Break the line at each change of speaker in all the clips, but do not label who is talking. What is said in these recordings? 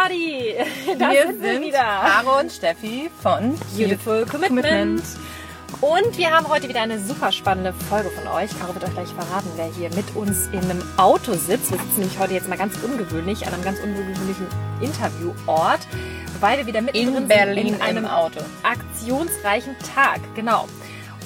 Party! Da
wir
sind wir wieder.
Caro und Steffi von
Beautiful Commitment.
Commitment.
Und wir haben heute wieder eine super spannende Folge von euch. Caro wird euch gleich verraten, wer hier mit uns in einem Auto sitzt. Wir sitzen nämlich heute jetzt mal ganz ungewöhnlich an einem ganz ungewöhnlichen Interviewort, weil wir wieder mittendrin
In Berlin
in einem
Auto.
aktionsreichen Tag. Genau.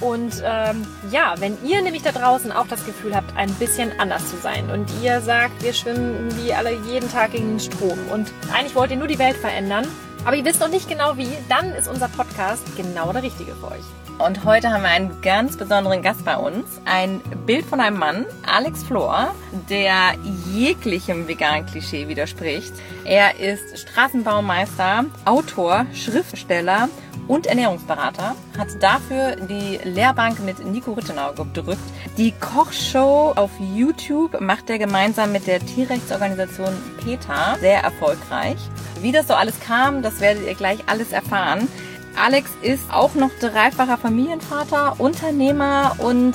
Und ähm, ja, wenn ihr nämlich da draußen auch das Gefühl habt, ein bisschen anders zu sein und ihr sagt, wir schwimmen wie alle jeden Tag gegen den Strom und eigentlich wollt ihr nur die Welt verändern, aber ihr wisst noch nicht genau wie, dann ist unser Podcast genau der richtige für euch.
Und heute haben wir einen ganz besonderen Gast bei uns. Ein Bild von einem Mann, Alex Flor, der jeglichem veganen Klischee widerspricht. Er ist Straßenbaumeister, Autor, Schriftsteller und Ernährungsberater, hat dafür die Lehrbank mit Nico Rittenau gedrückt. Die Kochshow auf YouTube macht er gemeinsam mit der Tierrechtsorganisation PETA sehr erfolgreich. Wie das so alles kam, das werdet ihr gleich alles erfahren. Alex ist auch noch dreifacher Familienvater, Unternehmer und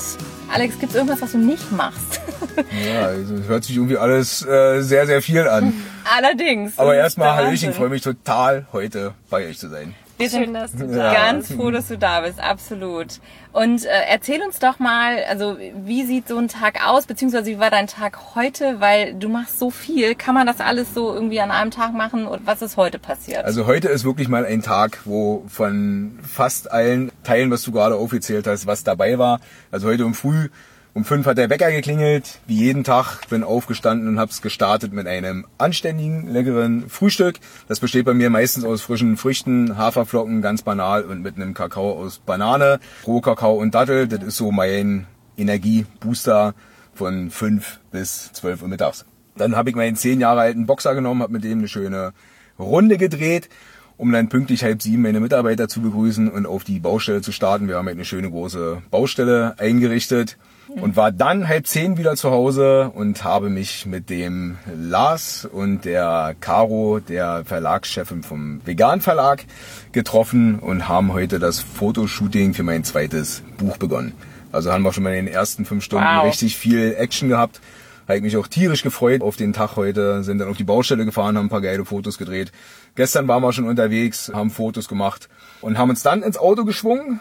Alex, gibt es irgendwas, was du nicht machst?
Ja, also es hört sich irgendwie alles äh, sehr, sehr viel an.
Allerdings.
Aber erstmal, Hallöchen, ich freue mich total, heute bei euch zu sein.
Wir sind
Schön, dass du
da
ganz
bist.
froh, dass du da bist, absolut. Und äh, erzähl uns doch mal, also wie sieht so ein Tag aus, beziehungsweise wie war dein Tag heute, weil du machst so viel. Kann man das alles so irgendwie an einem Tag machen und was ist heute passiert?
Also heute ist wirklich mal ein Tag, wo von fast allen Teilen, was du gerade aufgezählt hast, was dabei war. Also heute um früh, um fünf hat der Wecker geklingelt, wie jeden Tag. Bin aufgestanden und hab's gestartet mit einem anständigen, leckeren Frühstück. Das besteht bei mir meistens aus frischen Früchten, Haferflocken, ganz banal und mit einem Kakao aus Banane, Rohkakao und Dattel. Das ist so mein Energiebooster von fünf bis zwölf Uhr mittags. Dann habe ich meinen zehn Jahre alten Boxer genommen, habe mit dem eine schöne Runde gedreht, um dann pünktlich halb sieben meine Mitarbeiter zu begrüßen und auf die Baustelle zu starten. Wir haben halt eine schöne große Baustelle eingerichtet und war dann halb zehn wieder zu Hause und habe mich mit dem Lars und der Caro, der Verlagschefin vom Vegan Verlag, getroffen und haben heute das Fotoshooting für mein zweites Buch begonnen. Also haben wir schon mal in den ersten fünf Stunden
Wow.
richtig viel Action gehabt. Habe ich mich auch tierisch gefreut auf den Tag heute, sind dann auf die Baustelle gefahren, haben ein paar geile Fotos gedreht. Gestern waren wir schon unterwegs, haben Fotos gemacht und haben uns dann ins Auto geschwungen,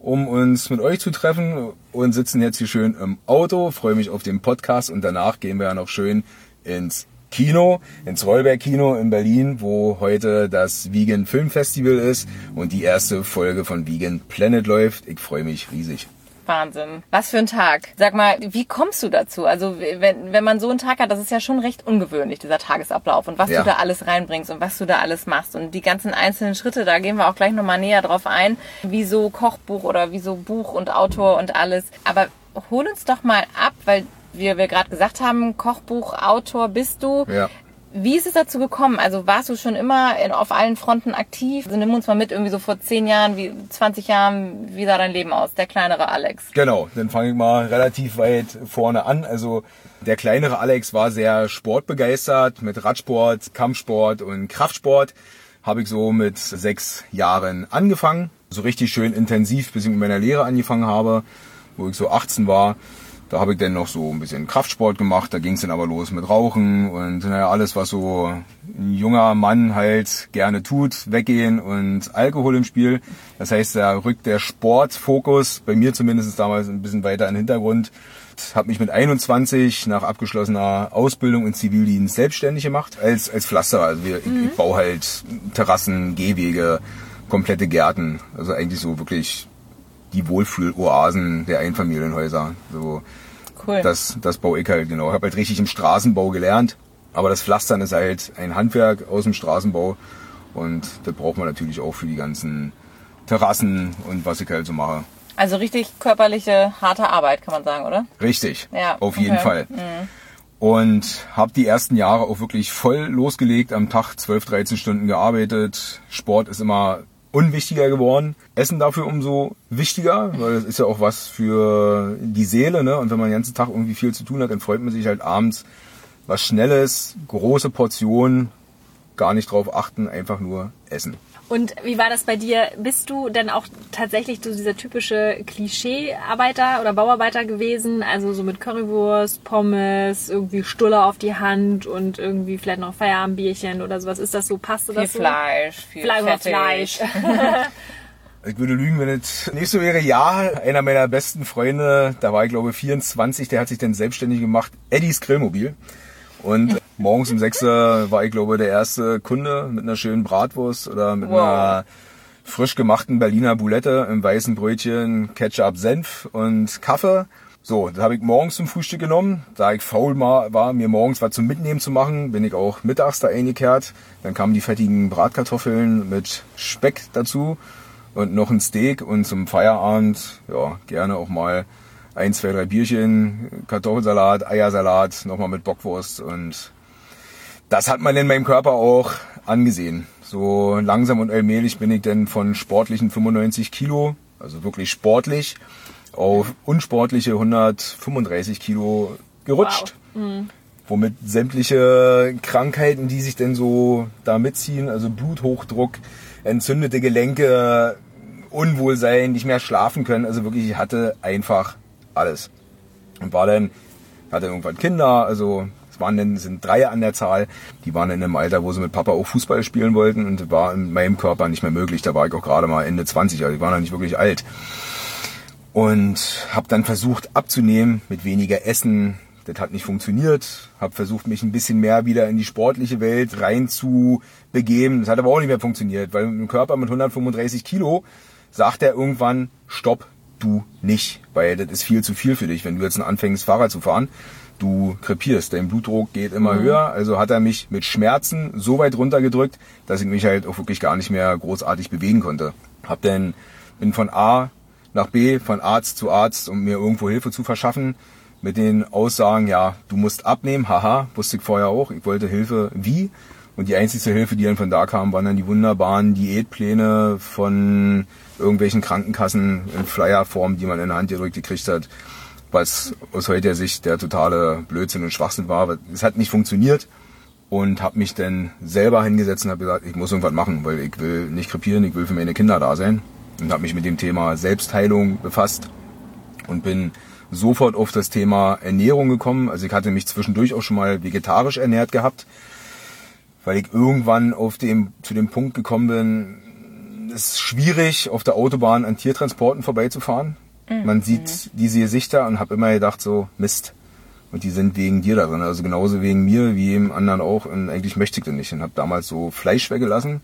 um uns mit euch zu treffen und sitzen jetzt hier schön im Auto. Freue mich auf den Podcast und danach gehen wir ja noch schön ins Kino, ins Rollberg Kino in Berlin, wo heute das Vegan Film Festival ist und die erste Folge von Vegan Planet läuft. Ich freue mich riesig.
Wahnsinn. Was für ein Tag. Sag mal, wie kommst du dazu? Also wenn, wenn man so einen Tag hat, das ist ja schon recht ungewöhnlich, dieser Tagesablauf und was
Ja.
du da alles reinbringst und was du da alles machst und die ganzen einzelnen Schritte, da gehen wir auch gleich nochmal näher drauf ein, wie so Kochbuch oder wie so Buch und Autor und alles. Aber hol uns doch mal ab, weil wir, wir gerade gesagt haben, Kochbuch, Autor bist du.
Ja.
Wie ist es dazu gekommen? Also warst du schon immer in, auf allen Fronten aktiv? Also nimm uns mal mit, irgendwie so vor 10 Jahren, wie 20 Jahren, wie sah dein Leben aus? Der kleinere Alex.
Genau, dann fange ich mal relativ weit vorne an. Also der kleinere Alex war sehr sportbegeistert mit Radsport, Kampfsport und Kraftsport. Habe ich so mit sechs Jahren angefangen. So richtig schön intensiv, bis ich mit meiner Lehre angefangen habe, wo ich so 18 war. Da habe ich dann noch so ein bisschen Kraftsport gemacht. Da ging es dann aber los mit Rauchen und naja, alles, was so ein junger Mann halt gerne tut, weggehen und Alkohol im Spiel. Das heißt, da rückt der Sportfokus bei mir zumindest damals ein bisschen weiter in den Hintergrund. Habe mich mit 21 nach abgeschlossener Ausbildung in Zivildienst selbstständig gemacht als als Pflasterer. Also wir, ich, ich baue halt Terrassen, Gehwege, komplette Gärten. Also eigentlich so wirklich die Wohlfühloasen der Einfamilienhäuser. So
Cool.
das, das baue ich halt, genau. Ich habe halt richtig im Straßenbau gelernt. Aber das Pflastern ist halt ein Handwerk aus dem Straßenbau. Und das braucht man natürlich auch für die ganzen Terrassen und was ich halt so mache.
Also richtig körperliche, harte Arbeit, kann man sagen, oder?
Richtig.
Ja,
Auf jeden
okay.
Fall. Und habe die ersten Jahre auch wirklich voll losgelegt, am Tag 12, 13 Stunden gearbeitet. Sport ist immer unwichtiger geworden. Essen dafür umso wichtiger, weil das ist ja auch was für die Seele. Ne? Und wenn man den ganzen Tag irgendwie viel zu tun hat, dann freut man sich halt abends was Schnelles, große Portionen, gar nicht drauf achten, einfach nur essen.
Und wie war das bei dir? Bist du denn auch tatsächlich so dieser typische Klischee-Arbeiter oder Bauarbeiter gewesen? Also so mit Currywurst, Pommes, irgendwie Stulle auf die Hand und irgendwie vielleicht noch Feierabendbierchen oder sowas. Ist das so? Passt
Viel
das so?
Fleisch, viel
Fleisch,
fettig.
Fleisch.
Ich würde lügen, wenn es nicht so wäre. Ja, einer meiner besten Freunde, da war ich glaube 24, der hat sich dann selbstständig gemacht. Eddies Grillmobil. Und morgens um 6 Uhr war ich glaube der erste Kunde mit einer schönen Bratwurst oder mit
Wow.
einer frisch gemachten Berliner Boulette im weißen Brötchen, Ketchup, Senf und Kaffee. So, das habe ich morgens zum Frühstück genommen. Da ich faul war, mir morgens was zum Mitnehmen zu machen, bin ich auch mittags da eingekehrt. Dann kamen die fettigen Bratkartoffeln mit Speck dazu und noch ein Steak und zum Feierabend, ja, gerne auch mal ein, zwei, drei Bierchen, Kartoffelsalat, Eiersalat, nochmal mit Bockwurst und das hat man in meinem Körper auch angesehen. So langsam und allmählich bin ich dann von sportlichen 95 Kilo, also wirklich sportlich, auf unsportliche 135 Kilo gerutscht. Womit sämtliche Krankheiten, die sich denn so da mitziehen, also Bluthochdruck, entzündete Gelenke, Unwohlsein, nicht mehr schlafen können, also wirklich, ich hatte einfach alles. Und war dann, hatte irgendwann Kinder, also es waren dann, sind drei an der Zahl, die waren in einem Alter, wo sie mit Papa auch Fußball spielen wollten und war in meinem Körper nicht mehr möglich. Da war ich auch gerade mal Ende 20, also ich war noch nicht wirklich alt. Und habe dann versucht abzunehmen mit weniger Essen. Das hat nicht funktioniert. Habe versucht, mich ein bisschen mehr wieder in die sportliche Welt rein zu begeben. Das hat aber auch nicht mehr funktioniert, weil ein Körper mit 135 Kilo sagt er irgendwann, stopp, du nicht, weil das ist viel zu viel für dich. Wenn du jetzt anfängst, Fahrrad zu fahren, du krepierst, dein Blutdruck geht immer höher. Also hat er mich mit Schmerzen so weit runtergedrückt, dass ich mich halt auch wirklich gar nicht mehr großartig bewegen konnte. Hab dann, bin von A nach B, von Arzt zu Arzt, um mir irgendwo Hilfe zu verschaffen. Mit den Aussagen, ja, du musst abnehmen, haha, wusste ich vorher auch. Ich wollte Hilfe, wie? Und die einzige Hilfe, die dann von da kam, waren dann die wunderbaren Diätpläne von irgendwelchen Krankenkassen in Flyerform, die man in der Hand gedrückt gekriegt hat, was aus heutiger Sicht der totale Blödsinn und Schwachsinn war. Es hat nicht funktioniert und habe mich dann selber hingesetzt und habe gesagt, ich muss irgendwas machen, weil ich will nicht krepieren, ich will für meine Kinder da sein und habe mich mit dem Thema Selbstheilung befasst und bin sofort auf das Thema Ernährung gekommen. Also ich hatte mich zwischendurch auch schon mal vegetarisch ernährt gehabt, weil ich irgendwann auf dem, zu dem Punkt gekommen bin, es ist schwierig, auf der Autobahn an Tiertransporten vorbeizufahren. Man sieht diese Gesichter und habe immer gedacht so, Mist. Und die sind wegen dir da drin, also genauso wegen mir wie jedem anderen auch. Und eigentlich möchte ich das nicht. Und habe damals so Fleisch weggelassen,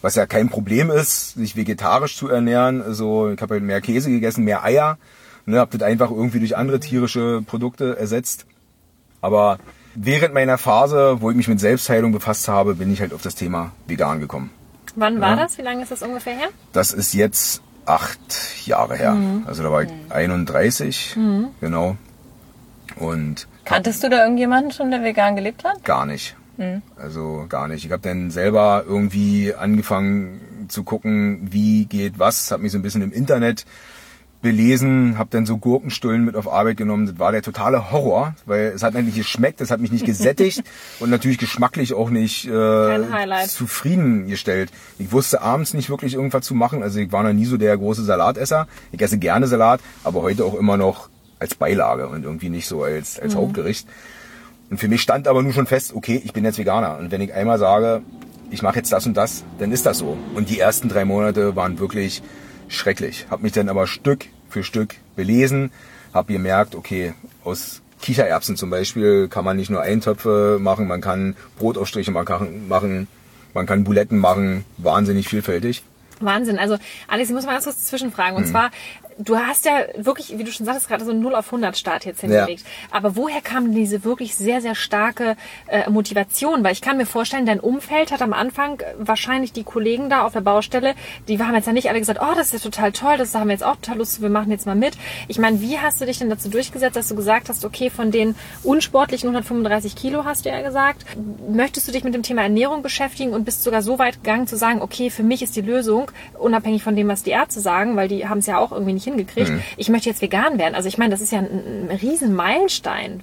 was ja kein Problem ist, sich vegetarisch zu ernähren. Also ich habe halt mehr Käse gegessen, mehr Eier. Ne, habe das einfach irgendwie durch andere tierische Produkte ersetzt. Aber während meiner Phase, wo ich mich mit Selbstheilung befasst habe, bin ich halt auf das Thema vegan gekommen.
Wann war
Ja.
das? Wie lange ist das ungefähr her?
Das ist jetzt acht Jahre her. Also da war ich 31, genau. Und
Kanntest du da irgendjemanden schon, der vegan gelebt hat?
gar nicht. Also gar nicht. Ich habe dann selber irgendwie angefangen zu gucken, wie geht was. Habe mich so ein bisschen im Internet belesen, habe dann so Gurkenstullen mit auf Arbeit genommen. Das war der totale Horror, weil es hat nicht geschmeckt, es hat mich nicht gesättigt und natürlich geschmacklich auch nicht äh, zufriedengestellt. Ich wusste abends nicht wirklich irgendwas zu machen. Also ich war noch nie so der große Salatesser. Ich esse gerne Salat, aber heute auch immer noch als Beilage und irgendwie nicht so als, als Hauptgericht. Und für mich stand aber nur schon fest, okay, ich bin jetzt Veganer. Und wenn ich einmal sage, ich mache jetzt das und das, dann ist das so. Und die ersten drei Monate waren wirklich schrecklich. Hab mich dann aber Stück für Stück belesen, hab gemerkt, okay, aus Kichererbsen zum Beispiel kann man nicht nur Eintöpfe machen, man kann Brotaufstriche machen, machen, man kann Buletten machen, wahnsinnig vielfältig.
Wahnsinn. Also, Alex, ich muss mal ganz kurz zwischenfragen. Und zwar, du hast ja wirklich, wie du schon sagtest, gerade so einen 0 auf 100 Start jetzt hingelegt. Aber woher kam diese wirklich sehr, sehr starke äh, Motivation? Weil ich kann mir vorstellen, dein Umfeld hat am Anfang wahrscheinlich die Kollegen da auf der Baustelle, die haben jetzt ja nicht alle gesagt, oh, das ist ja total toll, das haben wir jetzt auch total Lust, wir machen jetzt mal mit. Ich meine, wie hast du dich denn dazu durchgesetzt, dass du gesagt hast, okay, von den unsportlichen 135 Kilo hast du ja gesagt, möchtest du dich mit dem Thema Ernährung beschäftigen und bist sogar so weit gegangen zu sagen, okay, für mich ist die Lösung, unabhängig von dem, was die Ärzte sagen, weil die haben es ja auch irgendwie nicht hingekriegt, ich möchte jetzt vegan werden. Also ich meine, das ist ja ein, ein riesen Meilenstein,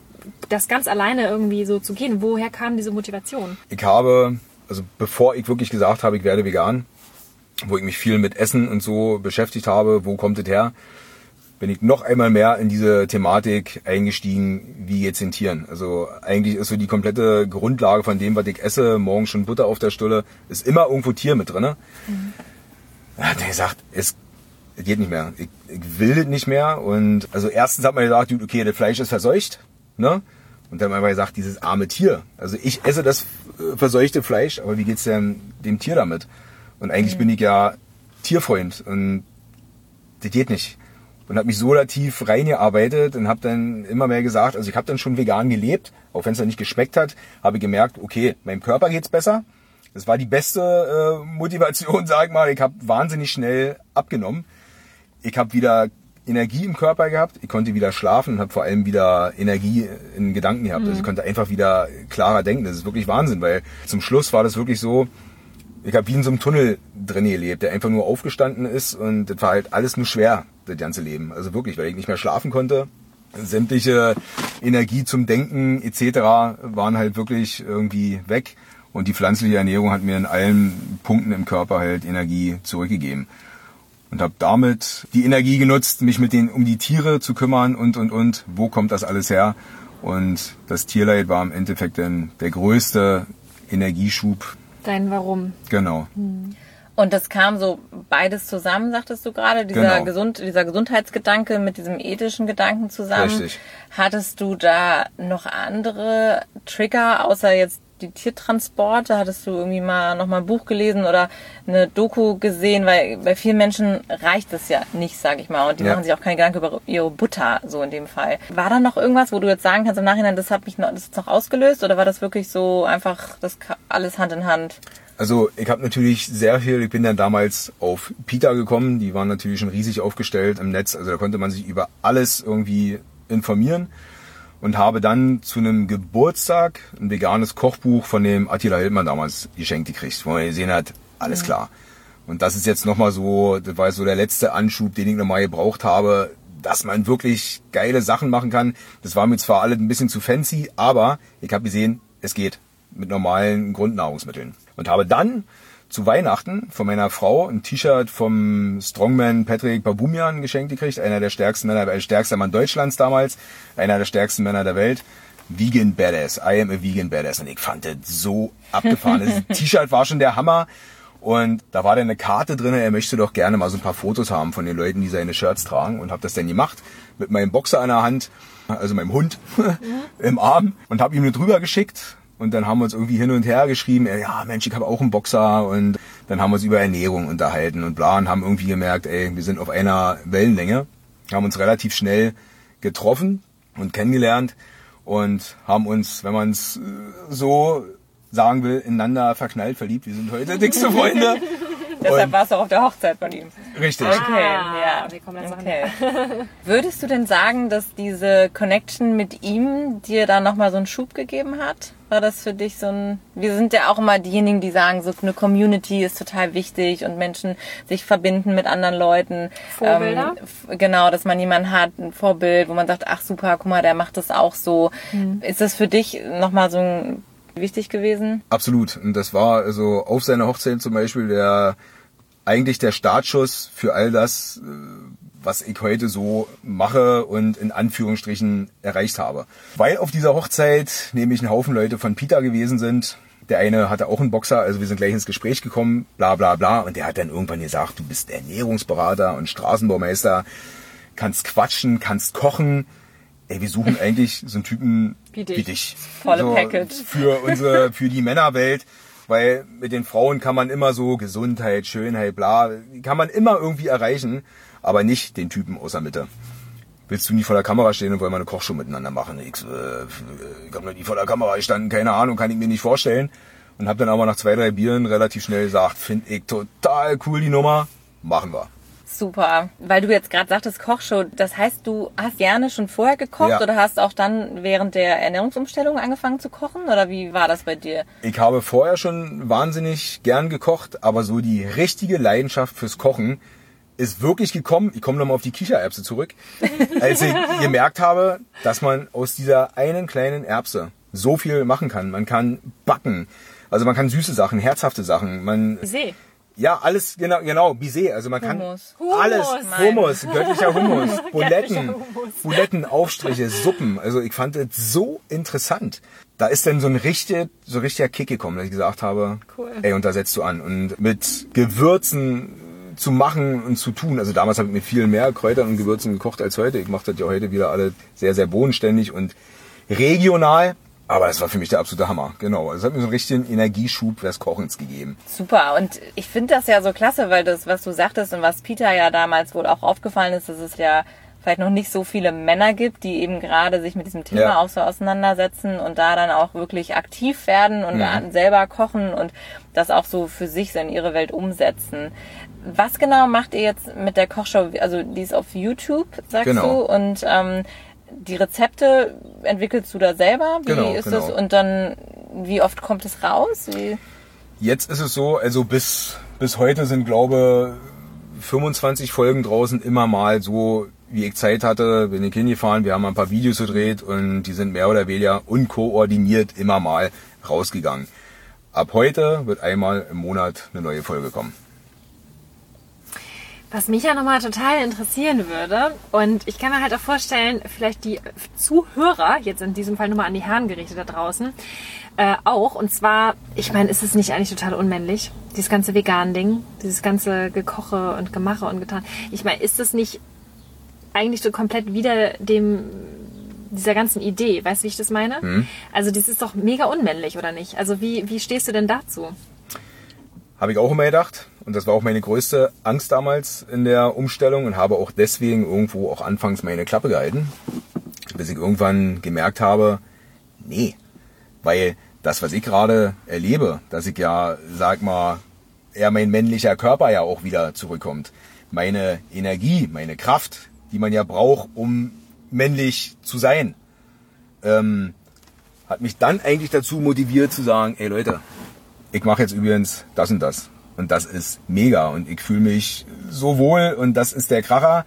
das ganz alleine irgendwie so zu gehen. Woher kam diese Motivation?
Ich habe, also bevor ich wirklich gesagt habe, ich werde vegan, wo ich mich viel mit Essen und so beschäftigt habe, wo kommt es her, bin ich noch einmal mehr in diese Thematik eingestiegen, wie jetzt in Tieren. Also eigentlich ist so die komplette Grundlage von dem, was ich esse, morgen schon Butter auf der Stulle, ist immer irgendwo Tier mit drin. Mhm. Da hat er gesagt, es geht nicht mehr. Ich, ich will das nicht mehr. Und also erstens hat man gesagt, okay, das Fleisch ist verseucht, ne? Und dann haben wir gesagt, dieses arme Tier. Also ich esse das äh, verseuchte Fleisch, aber wie geht's denn dem Tier damit? Und eigentlich mhm. bin ich ja Tierfreund und das geht nicht und habe mich so da tief reingearbeitet und habe dann immer mehr gesagt, also ich habe dann schon vegan gelebt, auch wenn es dann nicht geschmeckt hat, habe gemerkt, okay, meinem Körper geht's besser. Das war die beste äh, Motivation, sag ich mal. Ich habe wahnsinnig schnell abgenommen. Ich habe wieder Energie im Körper gehabt. Ich konnte wieder schlafen und habe vor allem wieder Energie in Gedanken gehabt. Mhm. Also ich konnte einfach wieder klarer denken. Das ist wirklich Wahnsinn, weil zum Schluss war das wirklich so, ich habe wie in so einem Tunnel drin gelebt, der einfach nur aufgestanden ist und das war halt alles nur schwer das ganze Leben. Also wirklich, weil ich nicht mehr schlafen konnte. Sämtliche Energie zum Denken etc. waren halt wirklich irgendwie weg. Und die pflanzliche Ernährung hat mir in allen Punkten im Körper halt Energie zurückgegeben. Und habe damit die Energie genutzt, mich mit den um die Tiere zu kümmern und und und. Wo kommt das alles her? Und das Tierleid war im Endeffekt dann der größte Energieschub.
Dein Warum.
Genau. Hm.
Und das kam so beides zusammen, sagtest du gerade, dieser, genau. Gesund, dieser Gesundheitsgedanke mit diesem ethischen Gedanken zusammen.
Richtig.
Hattest du da noch andere Trigger, außer jetzt die Tiertransporte? Hattest du irgendwie mal noch mal ein Buch gelesen oder eine Doku gesehen? Weil bei vielen Menschen reicht es ja nicht, sag ich mal. Und die ja. machen sich auch keine Gedanken über ihre Butter, so in dem Fall. War da noch irgendwas, wo du jetzt sagen kannst im Nachhinein, das hat mich noch, das ist noch ausgelöst? Oder war das wirklich so einfach das alles Hand in Hand?
Also ich habe natürlich sehr viel, ich bin dann damals auf Pita gekommen, die waren natürlich schon riesig aufgestellt im Netz, also da konnte man sich über alles irgendwie informieren und habe dann zu einem Geburtstag ein veganes Kochbuch von dem Attila Hildmann damals geschenkt gekriegt, wo man gesehen hat, alles klar. Und das ist jetzt nochmal so, das war so der letzte Anschub, den ich nochmal gebraucht habe, dass man wirklich geile Sachen machen kann. Das war mir zwar alles ein bisschen zu fancy, aber ich habe gesehen, es geht mit normalen Grundnahrungsmitteln. Und habe dann zu Weihnachten von meiner Frau ein T-Shirt vom Strongman Patrick Babumian geschenkt gekriegt, einer der stärksten Männer, der stärkste Mann Deutschlands damals, einer der stärksten Männer der Welt. Vegan Badass. I am a Vegan Badass. Und ich fand das so abgefahren. Das T-Shirt war schon der Hammer. Und da war dann eine Karte drin, er möchte doch gerne mal so ein paar Fotos haben von den Leuten, die seine Shirts tragen. Und habe das dann gemacht mit meinem Boxer in der Hand, also meinem Hund im Arm und habe ihm eine drüber geschickt und dann haben wir uns irgendwie hin und her geschrieben, ja Mensch, ich habe auch einen Boxer und dann haben wir uns über Ernährung unterhalten und bla und haben irgendwie gemerkt, ey, wir sind auf einer Wellenlänge, haben uns relativ schnell getroffen und kennengelernt und haben uns, wenn man es äh, so sagen will, ineinander verknallt, verliebt. Wir sind heute dickste Freunde.
Deshalb warst du auch auf der Hochzeit von ihm.
Richtig.
Okay, ah, ja. Wir kommen jetzt okay. Würdest du denn sagen, dass diese Connection mit ihm dir da nochmal so einen Schub gegeben hat? War das für dich so ein, wir sind ja auch immer diejenigen, die sagen, so eine Community ist total wichtig und Menschen sich verbinden mit anderen Leuten.
Vorbilder?
Ähm, genau, dass man jemanden hat, ein Vorbild, wo man sagt, ach super, guck mal, der macht das auch so. Mhm. Ist das für dich nochmal so ein wichtig gewesen?
Absolut. Und das war also auf seiner Hochzeit zum Beispiel der eigentlich der Startschuss für all das, äh, was ich heute so mache und in Anführungsstrichen erreicht habe. Weil auf dieser Hochzeit nämlich ein Haufen Leute von Peter gewesen sind. Der eine hatte auch einen Boxer, also wir sind gleich ins Gespräch gekommen, bla bla bla. Und der hat dann irgendwann gesagt, du bist Ernährungsberater und Straßenbaumeister, kannst quatschen, kannst kochen. Ey, wir suchen eigentlich so einen Typen wie dich. Wie dich.
Volle so, Package.
Für unsere, für die Männerwelt weil mit den Frauen kann man immer so Gesundheit, Schönheit, bla, kann man immer irgendwie erreichen, aber nicht den Typen aus der Mitte. Willst du nie vor der Kamera stehen und wollen wir eine Kochshow miteinander machen? Ich, äh, ich habe noch nie vor der Kamera gestanden, keine Ahnung, kann ich mir nicht vorstellen. Und habe dann aber nach zwei, drei Bieren relativ schnell gesagt, finde ich total cool die Nummer, machen wir.
Super, weil du jetzt gerade sagtest Kochshow, das heißt, du hast gerne schon vorher gekocht ja. oder hast auch dann während der Ernährungsumstellung angefangen zu kochen? Oder wie war das bei dir?
Ich habe vorher schon wahnsinnig gern gekocht, aber so die richtige Leidenschaft fürs Kochen ist wirklich gekommen, ich komme nochmal auf die Kichererbse zurück, als ich gemerkt habe, dass man aus dieser einen kleinen Erbse so viel machen kann. Man kann backen, also man kann süße Sachen, herzhafte Sachen, man...
See
Ja, alles, genau, genau, Bisee. Also man
Hummus.
kann alles,
Hummus.
Hummus, göttlicher Hummus, Buletten,
Hummus.
Buletten, Aufstriche, Suppen. Also ich fand das so interessant. Da ist dann so ein richtig, so ein richtiger Kick gekommen, dass ich gesagt habe,
Cool.
ey, und da setzt du an. Und mit Gewürzen zu machen und zu tun. Also damals habe ich mit viel mehr Kräutern und Gewürzen gekocht als heute. Ich mache das ja heute wieder alle sehr, sehr bodenständig und regional. Aber es war für mich der absolute Hammer. Genau. Es hat mir so einen richtigen Energieschub des Kochens gegeben.
Super. Und ich finde das ja so klasse, weil das, was du sagtest und was Peter ja damals wohl auch aufgefallen ist, dass es ja vielleicht noch nicht so viele Männer gibt, die eben gerade sich mit diesem Thema
Ja.
auch so auseinandersetzen und da dann auch wirklich aktiv werden und dann selber kochen und das auch so für sich so in ihre Welt umsetzen. Was genau macht ihr jetzt mit der Kochshow? Also die ist auf YouTube, sagst
Genau.
du, und ähm, die Rezepte entwickelst du da selber? Wie
Genau,
ist
genau.
das? Und dann, wie oft kommt es raus? Wie?
Jetzt ist es so, also bis, bis heute sind, glaube 25 Folgen draußen immer mal so, wie ich Zeit hatte, bin ich hingefahren, wir haben ein paar Videos gedreht und die sind mehr oder weniger unkoordiniert immer mal rausgegangen. Ab heute wird einmal im Monat eine neue Folge kommen.
Was mich ja nochmal total interessieren würde, und ich kann mir halt auch vorstellen, vielleicht die Zuhörer, jetzt in diesem Fall nur mal an die Herren gerichtet da draußen, äh, auch. Und zwar, ich meine, ist es nicht eigentlich total unmännlich? Dieses ganze Vegan-Ding, dieses ganze Gekoche und Gemache und getan. Ich meine, ist es nicht eigentlich so komplett wieder dem dieser ganzen Idee, weißt du, wie ich das meine? Also das ist doch mega unmännlich, oder nicht? Also wie, wie stehst du denn dazu?
Habe ich auch immer gedacht. Und das war auch meine größte Angst damals in der Umstellung und habe auch deswegen irgendwo auch anfangs meine Klappe gehalten. Bis ich irgendwann gemerkt habe, nee. Weil das, was ich gerade erlebe, dass ich ja, sag mal, eher mein männlicher Körper ja auch wieder zurückkommt. Meine Energie, meine Kraft, die man ja braucht, um männlich zu sein, ähm, hat mich dann eigentlich dazu motiviert zu sagen, ey Leute, ich mache jetzt übrigens das und das. Und das ist mega und ich fühle mich so wohl und das ist der Kracher.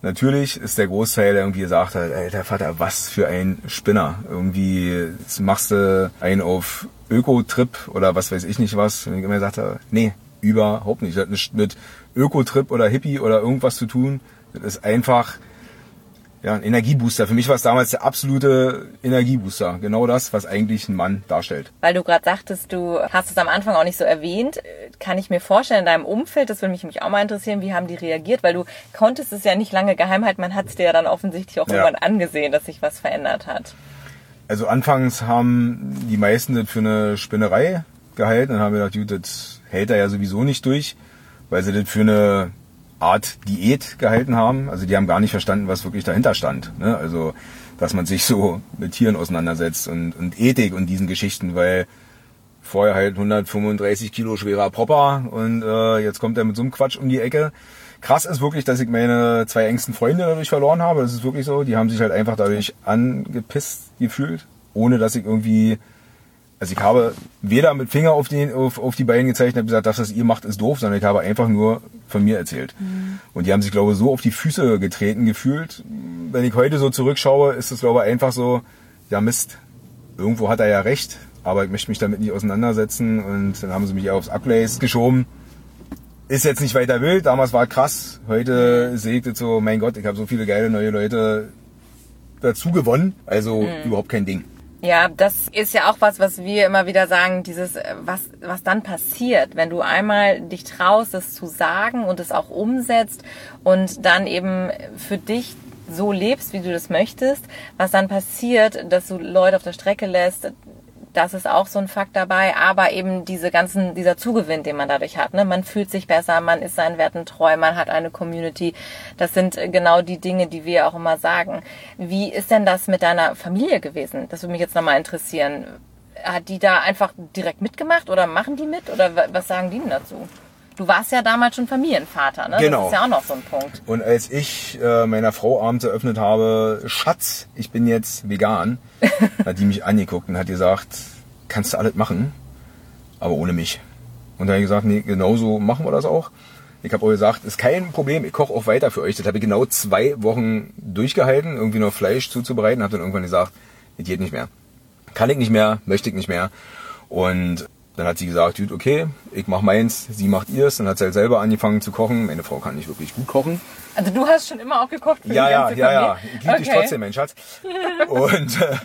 Natürlich ist der Großteil, der irgendwie gesagt hat, alter Vater, was für ein Spinner. Irgendwie machst du einen auf Öko-Trip oder was weiß ich nicht was. Und ich immer gesagt habe, nee, überhaupt nicht. Das hat nichts mit Öko-Trip oder Hippie oder irgendwas zu tun. Das ist einfach ja, ein Energiebooster. Für mich war es damals der absolute Energiebooster. Genau das, was eigentlich ein Mann darstellt.
Weil du gerade sagtest, du hast es am Anfang auch nicht so erwähnt, kann ich mir vorstellen, in deinem Umfeld, das würde mich, mich auch mal interessieren, wie haben die reagiert? Weil du konntest es ja nicht lange geheim halten, man hat es dir ja dann offensichtlich auch
Ja.
irgendwann angesehen, dass sich was verändert hat.
Also anfangs haben die meisten das für eine Spinnerei gehalten und haben gedacht, gut, das hält er ja sowieso nicht durch, weil sie das für eine Art Diät gehalten haben. Also die haben gar nicht verstanden, was wirklich dahinter stand. Ne? Also dass man sich so mit Tieren auseinandersetzt und, und Ethik und diesen Geschichten, weil vorher halt 135 Kilo schwerer Popper und äh, jetzt kommt er mit so einem Quatsch um die Ecke. Krass ist wirklich, dass ich meine zwei engsten Freunde dadurch verloren habe. Das ist wirklich so. Die haben sich halt einfach dadurch angepisst gefühlt, ohne dass ich irgendwie also ich habe weder mit Finger auf, den, auf, auf die Beine gezeigt und gesagt, das, was ihr macht, ist doof, sondern ich habe einfach nur von mir erzählt. Und die haben sich, glaube ich, so auf die Füße getreten gefühlt. Wenn ich heute so zurückschaue, ist es, glaube ich, einfach so, ja Mist, irgendwo hat er ja recht, aber ich möchte mich damit nicht auseinandersetzen und dann haben sie mich aufs Upglaze geschoben. Ist jetzt nicht weiter wild, damals war krass. Heute sehe ich das so, mein Gott, ich habe so viele geile neue Leute dazu gewonnen. Also überhaupt kein Ding.
Ja, das ist ja auch was, was wir immer wieder sagen, dieses, äh, was, was dann passiert, wenn du einmal dich traust, es zu sagen und es auch umsetzt und dann eben für dich so lebst, wie du das möchtest, was dann passiert, dass du Leute auf der Strecke lässt, das ist auch so ein Fakt dabei, aber eben diese ganzen, dieser Zugewinn, den man dadurch hat. Ne? Man fühlt sich besser, man ist seinen Werten treu, man hat eine Community. Das sind äh, genau die Dinge, die wir auch immer sagen. Wie ist denn das mit deiner Familie gewesen? Das würde mich jetzt nochmal interessieren. Hat die da einfach direkt mitgemacht oder machen die mit oder wa- was sagen die denn dazu? Du warst ja damals schon Familienvater, ne?
Genau.
Das ist ja auch noch so ein Punkt.
Und als ich äh, meiner Frau abends eröffnet habe, Schatz, ich bin jetzt vegan, hat die mich angeguckt und hat gesagt, kannst du alles machen, aber ohne mich. Und dann habe ich gesagt, nee, genau so machen wir das auch. Ich habe auch gesagt, ist kein Problem, ich koche auch weiter für euch. Das habe ich genau zwei Wochen durchgehalten, irgendwie noch Fleisch zuzubereiten, habe dann irgendwann gesagt, das geht nicht mehr. Kann ich nicht mehr, möchte ich nicht mehr. Und Dann hat sie gesagt, gut, okay, ich mach meins, sie macht ihrs. Dann hat sie halt selber angefangen zu kochen. Meine Frau kann nicht wirklich gut kochen.
Also du hast schon immer auch gekocht für
Ja, ja, ja, ja. Ich liebe dich trotzdem, mein Schatz. Und äh,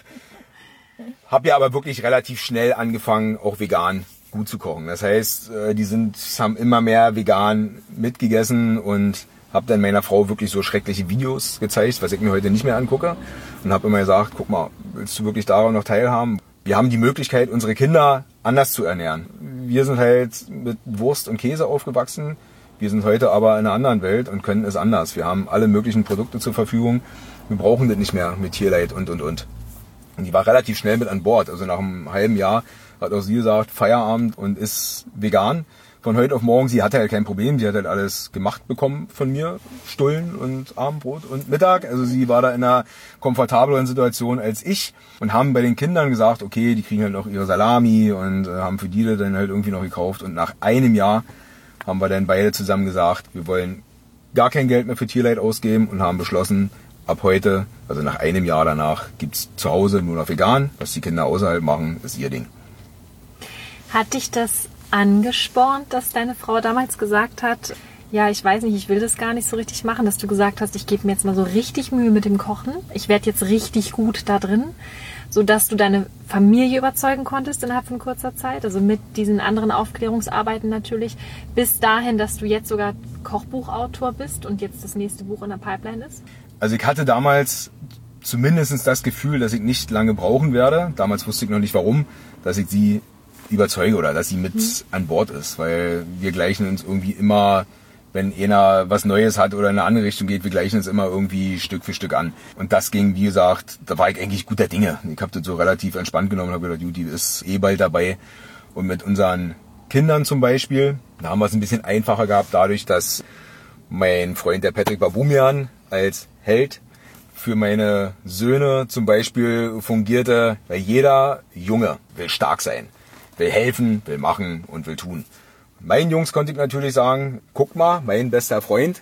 habe ja aber wirklich relativ schnell angefangen, auch vegan gut zu kochen. Das heißt, äh, die sind, haben immer mehr vegan mitgegessen und habe dann meiner Frau wirklich so schreckliche Videos gezeigt, was ich mir heute nicht mehr angucke. Und habe immer gesagt, guck mal, willst du wirklich daran noch teilhaben? Wir haben die Möglichkeit, unsere Kinder anders zu ernähren. Wir sind halt mit Wurst und Käse aufgewachsen. Wir sind heute aber in einer anderen Welt und können es anders. Wir haben alle möglichen Produkte zur Verfügung. Wir brauchen das nicht mehr mit Tierleid und, und, und. Und die war relativ schnell mit an Bord. Also nach einem halben Jahr hat auch sie gesagt, Feierabend und ist vegan. Von heute auf morgen, sie hatte halt kein Problem. Sie hat halt alles gemacht bekommen von mir. Stullen und Abendbrot und Mittag. Also sie war da in einer komfortableren Situation als ich. Und haben bei den Kindern gesagt, okay, die kriegen halt noch ihre Salami und äh, haben für die dann halt irgendwie noch gekauft. Und nach einem Jahr haben wir dann beide zusammen gesagt, wir wollen gar kein Geld mehr für Tierleid ausgeben und haben beschlossen, ab heute, also nach einem Jahr danach, gibt's zu Hause nur noch vegan. Was die Kinder außerhalb machen, ist ihr Ding.
Hat dich das angespornt, dass deine Frau damals gesagt hat, ja, ich weiß nicht, ich will das gar nicht so richtig machen, dass du gesagt hast, ich gebe mir jetzt mal so richtig Mühe mit dem Kochen. Ich werde jetzt richtig gut da drin, sodass du deine Familie überzeugen konntest innerhalb von kurzer Zeit, also mit diesen anderen Aufklärungsarbeiten natürlich, bis dahin, dass du jetzt sogar Kochbuchautor bist und jetzt das nächste Buch in der Pipeline ist?
Also ich hatte damals zumindest das Gefühl, dass ich nicht lange brauchen werde. Damals wusste ich noch nicht warum, dass ich sie überzeuge oder dass sie mit an Bord ist, weil wir gleichen uns irgendwie immer, wenn einer was Neues hat oder in eine andere Richtung geht, wir gleichen uns immer irgendwie Stück für Stück an. Und das ging, wie gesagt, da war ich eigentlich guter Dinge. Ich habe das so relativ entspannt genommen und habe gedacht, gut, die ist eh bald dabei. Und mit unseren Kindern zum Beispiel, da haben wir es ein bisschen einfacher gehabt, dadurch, dass mein Freund der Patrick Babumian als Held für meine Söhne zum Beispiel fungierte, weil jeder Junge will stark sein, will helfen, will machen und will tun. Meinen Jungs konnte ich natürlich sagen, guck mal, mein bester Freund,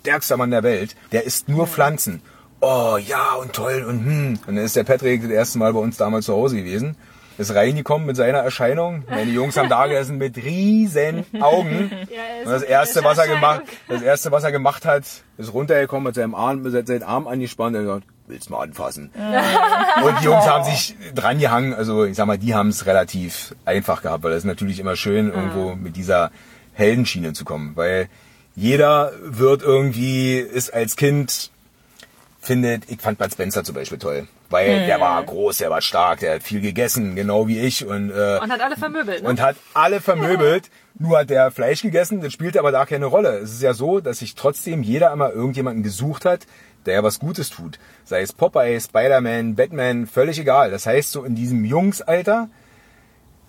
stärkster Mann der Welt, der isst nur Pflanzen. Oh ja und toll und hm. Und dann ist der Patrick das erste Mal bei uns damals zu Hause gewesen. Ist reingekommen mit seiner Erscheinung. Meine Jungs haben da gesessen mit riesen Augen. Und das erste, was er gemacht, das erste, was er gemacht hat, ist runtergekommen, mit seinem Arm, mit seinem Arm angespannt und gesagt, willst mal anfassen. Und die Jungs haben sich dran gehangen. Also ich sag mal, die haben es relativ einfach gehabt, weil es ist natürlich immer schön, irgendwo mit dieser Heldenschiene zu kommen. Weil jeder wird irgendwie, ist als Kind, findet, ich fand Bud Spencer zum Beispiel toll. Weil der war groß, der war stark, der hat viel gegessen, genau wie ich. Und, äh,
Und hat alle vermöbelt, ne?
und hat alle vermöbelt. Nur hat der Fleisch gegessen, das spielte aber da keine Rolle. Es ist ja so, dass sich trotzdem jeder immer irgendjemanden gesucht hat, der was Gutes tut. Sei es Popeye, Spider-Man, Batman, völlig egal. Das heißt, so in diesem Jungsalter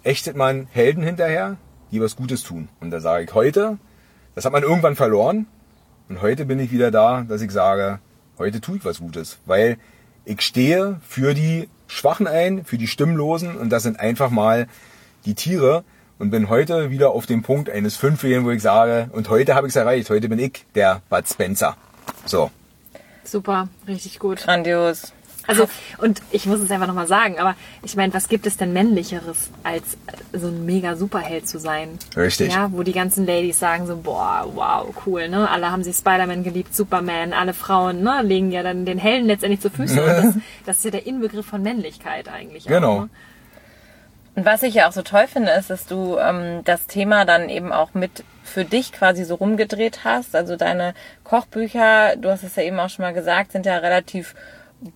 ächtet man Helden hinterher, die was Gutes tun. Und da sage ich heute, das hat man irgendwann verloren. Und heute bin ich wieder da, dass ich sage, heute tue ich was Gutes. Weil ich stehe für die Schwachen ein, für die Stimmlosen. Und das sind einfach mal die Tiere. Und bin heute wieder auf dem Punkt eines Fünfjährigen, wo ich sage, und heute habe ich es erreicht. Heute bin ich der Bud Spencer. So.
Super, richtig gut.
Grandios.
Also, und ich muss es einfach nochmal sagen, aber ich meine, was gibt es denn männlicheres, als so ein mega Superheld zu sein?
Richtig.
Ja, wo die ganzen Ladies sagen so, boah, wow, cool, ne? Alle haben sich Spider-Man geliebt, Superman, alle Frauen, ne? Legen ja dann den Helden letztendlich zu Füßen. Und das, das ist ja der Inbegriff von Männlichkeit eigentlich.
Genau.
Auch, ne?
Und was ich ja auch so toll finde, ist, dass du ähm, das Thema dann eben auch mit für dich quasi so rumgedreht hast. Also deine Kochbücher, du hast es ja eben auch schon mal gesagt, sind ja relativ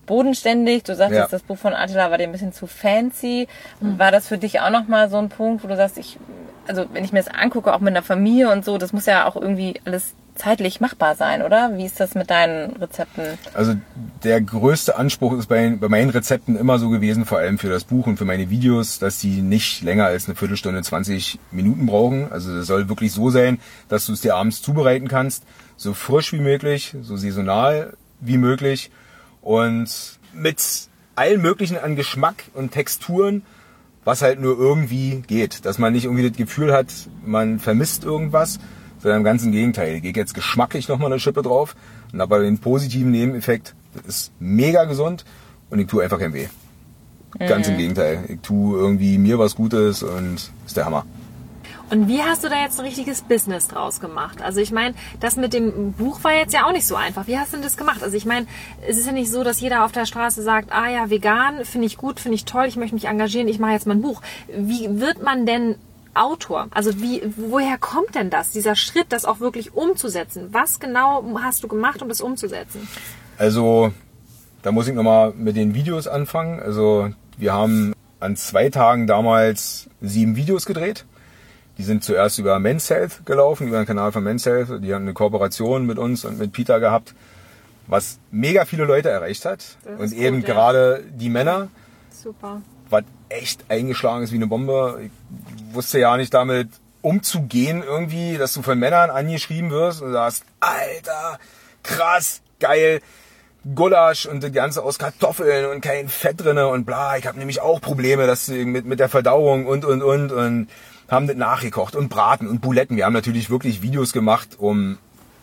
bodenständig. Du sagst,
Ja.
das Buch von Attila war dir ein bisschen zu fancy. War das für dich auch nochmal so ein Punkt, wo du sagst, ich, also wenn ich mir das angucke, auch mit einer Familie und so, das muss ja auch irgendwie alles zeitlich machbar sein, oder? Wie ist das mit deinen Rezepten?
Also der größte Anspruch ist bei, bei meinen Rezepten immer so gewesen, vor allem für das Buch und für meine Videos, dass die nicht länger als eine Viertelstunde, 20 Minuten brauchen. Also das soll wirklich so sein, dass du es dir abends zubereiten kannst, so frisch wie möglich, so saisonal wie möglich und mit allen möglichen an Geschmack und Texturen, was halt nur irgendwie geht. Dass man nicht irgendwie das Gefühl hat, man vermisst irgendwas, sondern im ganzen Gegenteil. Ich gehe jetzt geschmacklich nochmal eine Schippe drauf und habe den positiven Nebeneffekt, das ist mega gesund und ich tue einfach kein weh. Ganz im Gegenteil. Ich tue irgendwie mir was Gutes und ist der Hammer.
Und wie hast du da jetzt ein richtiges Business draus gemacht? Also ich meine, das mit dem Buch war jetzt ja auch nicht so einfach. Wie hast du denn das gemacht? Also ich meine, es ist ja nicht so, dass jeder auf der Straße sagt, ah ja, vegan, finde ich gut, finde ich toll, ich möchte mich engagieren, ich mache jetzt mal ein Buch. Wie wird man denn Autor? Also wie, woher kommt denn das, dieser Schritt, das auch wirklich umzusetzen? Was genau hast du gemacht, um das umzusetzen?
Also, da muss ich nochmal mit den Videos anfangen. Also, wir haben an zwei Tagen damals sieben Videos gedreht. Die sind zuerst über Men's Health gelaufen, über den Kanal von Men's Health. Die haben eine Kooperation mit uns und mit Peter gehabt, was mega viele Leute erreicht hat. Und
ist
eben
gut, ja.
gerade die Männer,
Super.
was echt eingeschlagen ist wie eine Bombe. Ich wusste ja nicht damit umzugehen irgendwie, dass du von Männern angeschrieben wirst und sagst, Alter, krass, geil, Gulasch und das Ganze aus Kartoffeln und kein Fett drinne und bla. Ich habe nämlich auch Probleme dass mit, mit der Verdauung und, und, und und haben das nachgekocht und Braten und Buletten. Wir haben natürlich wirklich Videos gemacht, um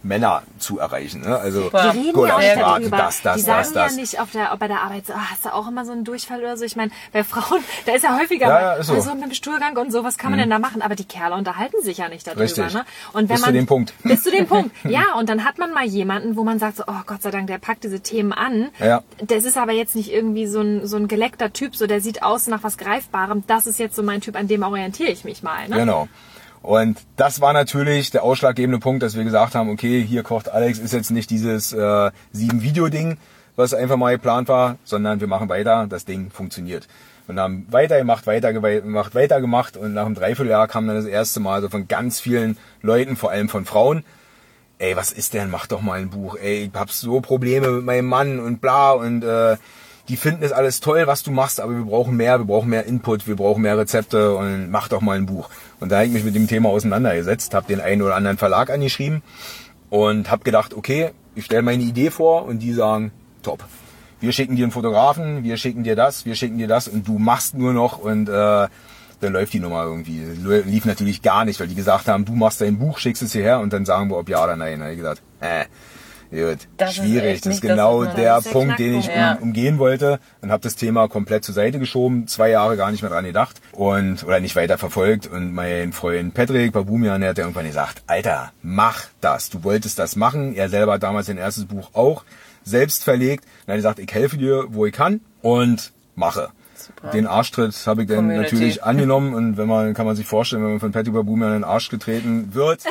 Männer zu erreichen. Ne? Also
Super.
Die reden ja auch darüber.
das, das,
die sagen
das, das.
ja nicht auf der, bei der Arbeit so, ah, hast du auch immer so einen Durchfall oder so. Ich meine, bei Frauen, da ist ja häufiger
Ja, ja, ist so. Mhm.
so mit dem Stuhlgang und so, was kann man denn da machen? Aber die Kerle unterhalten sich ja nicht darüber.
Richtig.
Ne? Und wenn
Bis zu
man,
dem Punkt.
Bis zu dem Punkt. Ja, und dann hat man mal jemanden, wo man sagt so, oh Gott sei Dank, der packt diese Themen an.
Ja.
Das ist aber jetzt nicht irgendwie so ein, so ein geleckter Typ, so der sieht aus nach was Greifbarem. Das ist jetzt so mein Typ, an dem orientiere ich mich mal. Ne?
Genau. Und das war natürlich der ausschlaggebende Punkt, dass wir gesagt haben, okay, hier kocht Alex, ist jetzt nicht dieses äh, sieben Video-Ding, was einfach mal geplant war, sondern wir machen weiter, das Ding funktioniert. Und haben weitergemacht, weitergemacht, weitergemacht und nach einem Dreivierteljahr kam dann das erste Mal so von ganz vielen Leuten, vor allem von Frauen, ey, was ist denn, mach doch mal ein Buch, ey, ich hab so Probleme mit meinem Mann und bla und äh, die finden es alles toll, was du machst, aber wir brauchen mehr, wir brauchen mehr Input, wir brauchen mehr Rezepte und mach doch mal ein Buch. Und da habe ich mich mit dem Thema auseinandergesetzt, habe den einen oder anderen Verlag angeschrieben und habe gedacht, okay, ich stelle meine Idee vor und die sagen, top. Wir schicken dir einen Fotografen, wir schicken dir das, wir schicken dir das und du machst nur noch und äh, dann läuft die Nummer irgendwie. Lief natürlich gar nicht, weil die gesagt haben, du machst dein Buch, schickst es hierher und dann sagen wir, ob ja oder nein. Da hab ich gesagt, äh, gut,
Das ist
schwierig.
echt
das ist
das,
genau
man-
der
Das ist der
Punkt, den ich um, umgehen wollte und habe das Thema komplett zur Seite geschoben, zwei Jahre gar nicht mehr dran gedacht und oder nicht weiter verfolgt und mein Freund Patrick Babumian, der hat irgendwann gesagt, Alter, mach das. Du wolltest das machen. Er selber hat damals sein erstes Buch auch selbst verlegt. Und er hat gesagt, ich helfe dir, wo ich kann und mache.
Super.
Den Arschtritt habe ich dann
Community.
natürlich angenommen und wenn man, kann man sich vorstellen, wenn man von Patty Babumian in den Arsch getreten wird,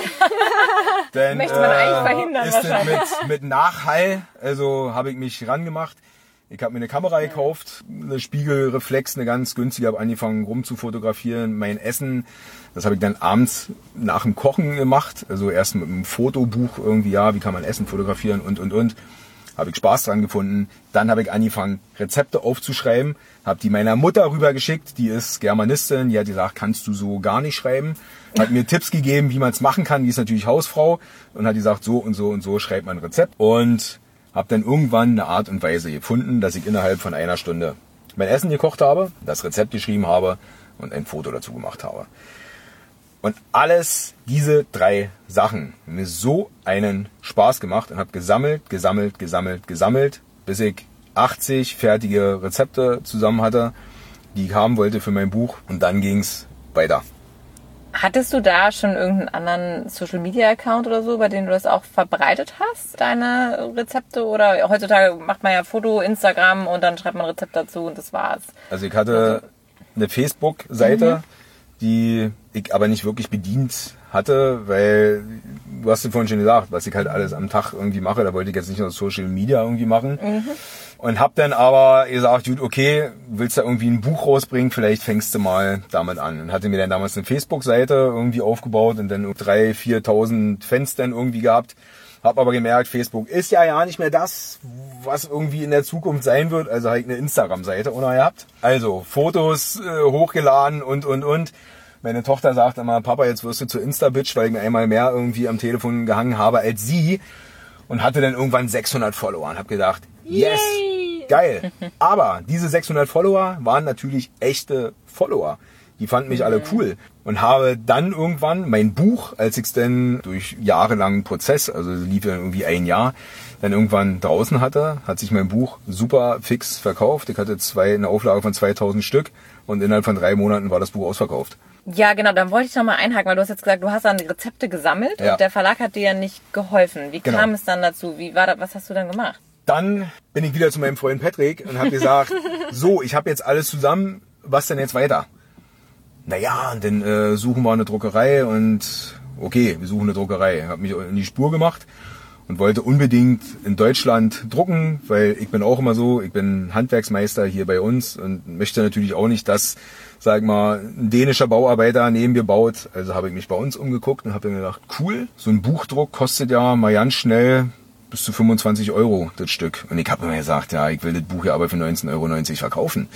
dann
Möchte man eigentlich verhindern
ist das
wahrscheinlich.
mit, mit Nachhall, also habe ich mich rangemacht. Ich habe mir eine Kamera gekauft, eine Spiegelreflex, eine ganz günstige, habe angefangen rum zu fotografieren. Mein Essen, das habe ich dann abends nach dem Kochen gemacht. Also erst mit einem Fotobuch irgendwie, ja, wie kann man Essen fotografieren und und und. Habe ich Spaß dran gefunden. Dann habe ich angefangen, Rezepte aufzuschreiben, habe die meiner Mutter rübergeschickt, die ist Germanistin, die hat gesagt, kannst du so gar nicht schreiben. Hat mir Tipps gegeben, wie man es machen kann, die ist natürlich Hausfrau und hat gesagt, so und so und so schreibt man ein Rezept. Und habe dann irgendwann eine Art und Weise gefunden, dass ich innerhalb von einer Stunde mein Essen gekocht habe, das Rezept geschrieben habe und ein Foto dazu gemacht habe. Und alles diese drei Sachen haben mir so einen Spaß gemacht und habe gesammelt, gesammelt, gesammelt, gesammelt, bis ich 80 fertige Rezepte zusammen hatte, die ich haben wollte für mein Buch. Und dann ging's weiter.
Hattest du da schon irgendeinen anderen Social Media Account oder so, bei dem du das auch verbreitet hast, deine Rezepte? Oder heutzutage macht man ja Foto, Instagram und dann schreibt man ein Rezept dazu und das war's.
Also ich hatte eine Facebook-Seite, die ich aber nicht wirklich bedient hatte, weil du hast ja vorhin schon gesagt, was ich halt alles am Tag irgendwie mache, da wollte ich jetzt nicht nur Social Media irgendwie machen. Und hab dann aber gesagt, gut, okay, willst du irgendwie ein Buch rausbringen, vielleicht fängst du mal damit an. Und hatte mir dann damals eine Facebook-Seite irgendwie aufgebaut und dann 3.000, 4.000 Fans dann irgendwie gehabt. Hab aber gemerkt, Facebook ist ja ja nicht mehr das, was irgendwie in der Zukunft sein wird. Also halt eine Instagram-Seite ohne gehabt. Also Fotos äh, hochgeladen und, und, und. Meine Tochter sagt immer, Papa, jetzt wirst du zur Insta-Bitch, weil ich mir einmal mehr irgendwie am Telefon gehangen habe als sie. Und hatte dann irgendwann 600 Follower und hab gedacht, yes,
Yay!
geil. Aber diese 600 Follower waren natürlich echte Follower. Die fanden mich alle cool. Und habe dann irgendwann mein Buch, als ich es denn durch jahrelangen Prozess, also lief ja irgendwie ein Jahr, dann irgendwann draußen hatte, hat sich mein Buch super fix verkauft. Ich hatte zwei, eine Auflage von 2000 Stück und innerhalb von drei Monaten war das Buch ausverkauft.
Ja, genau, dann wollte ich noch mal einhaken, weil du hast jetzt gesagt, du hast dann Rezepte gesammelt
Ja.
und der Verlag hat dir ja nicht geholfen. Wie
Genau.
kam es dann dazu? Wie war das, was hast du dann gemacht?
Dann bin ich wieder zu meinem Freund Patrick und habe gesagt, so, ich habe jetzt alles zusammen, was denn jetzt weiter? Naja, und dann äh, suchen wir eine Druckerei und okay, wir suchen eine Druckerei. Habe mich in die Spur gemacht und wollte unbedingt in Deutschland drucken, weil ich bin auch immer so, ich bin Handwerksmeister hier bei uns und möchte natürlich auch nicht, dass, sag mal, ein dänischer Bauarbeiter neben mir baut. Also habe ich mich bei uns umgeguckt und habe dann gedacht, cool, so ein Buchdruck kostet ja mal ganz schnell bis zu 25 Euro das Stück. Und ich habe immer gesagt, ja, ich will das Buch ja aber für 19,90 Euro verkaufen.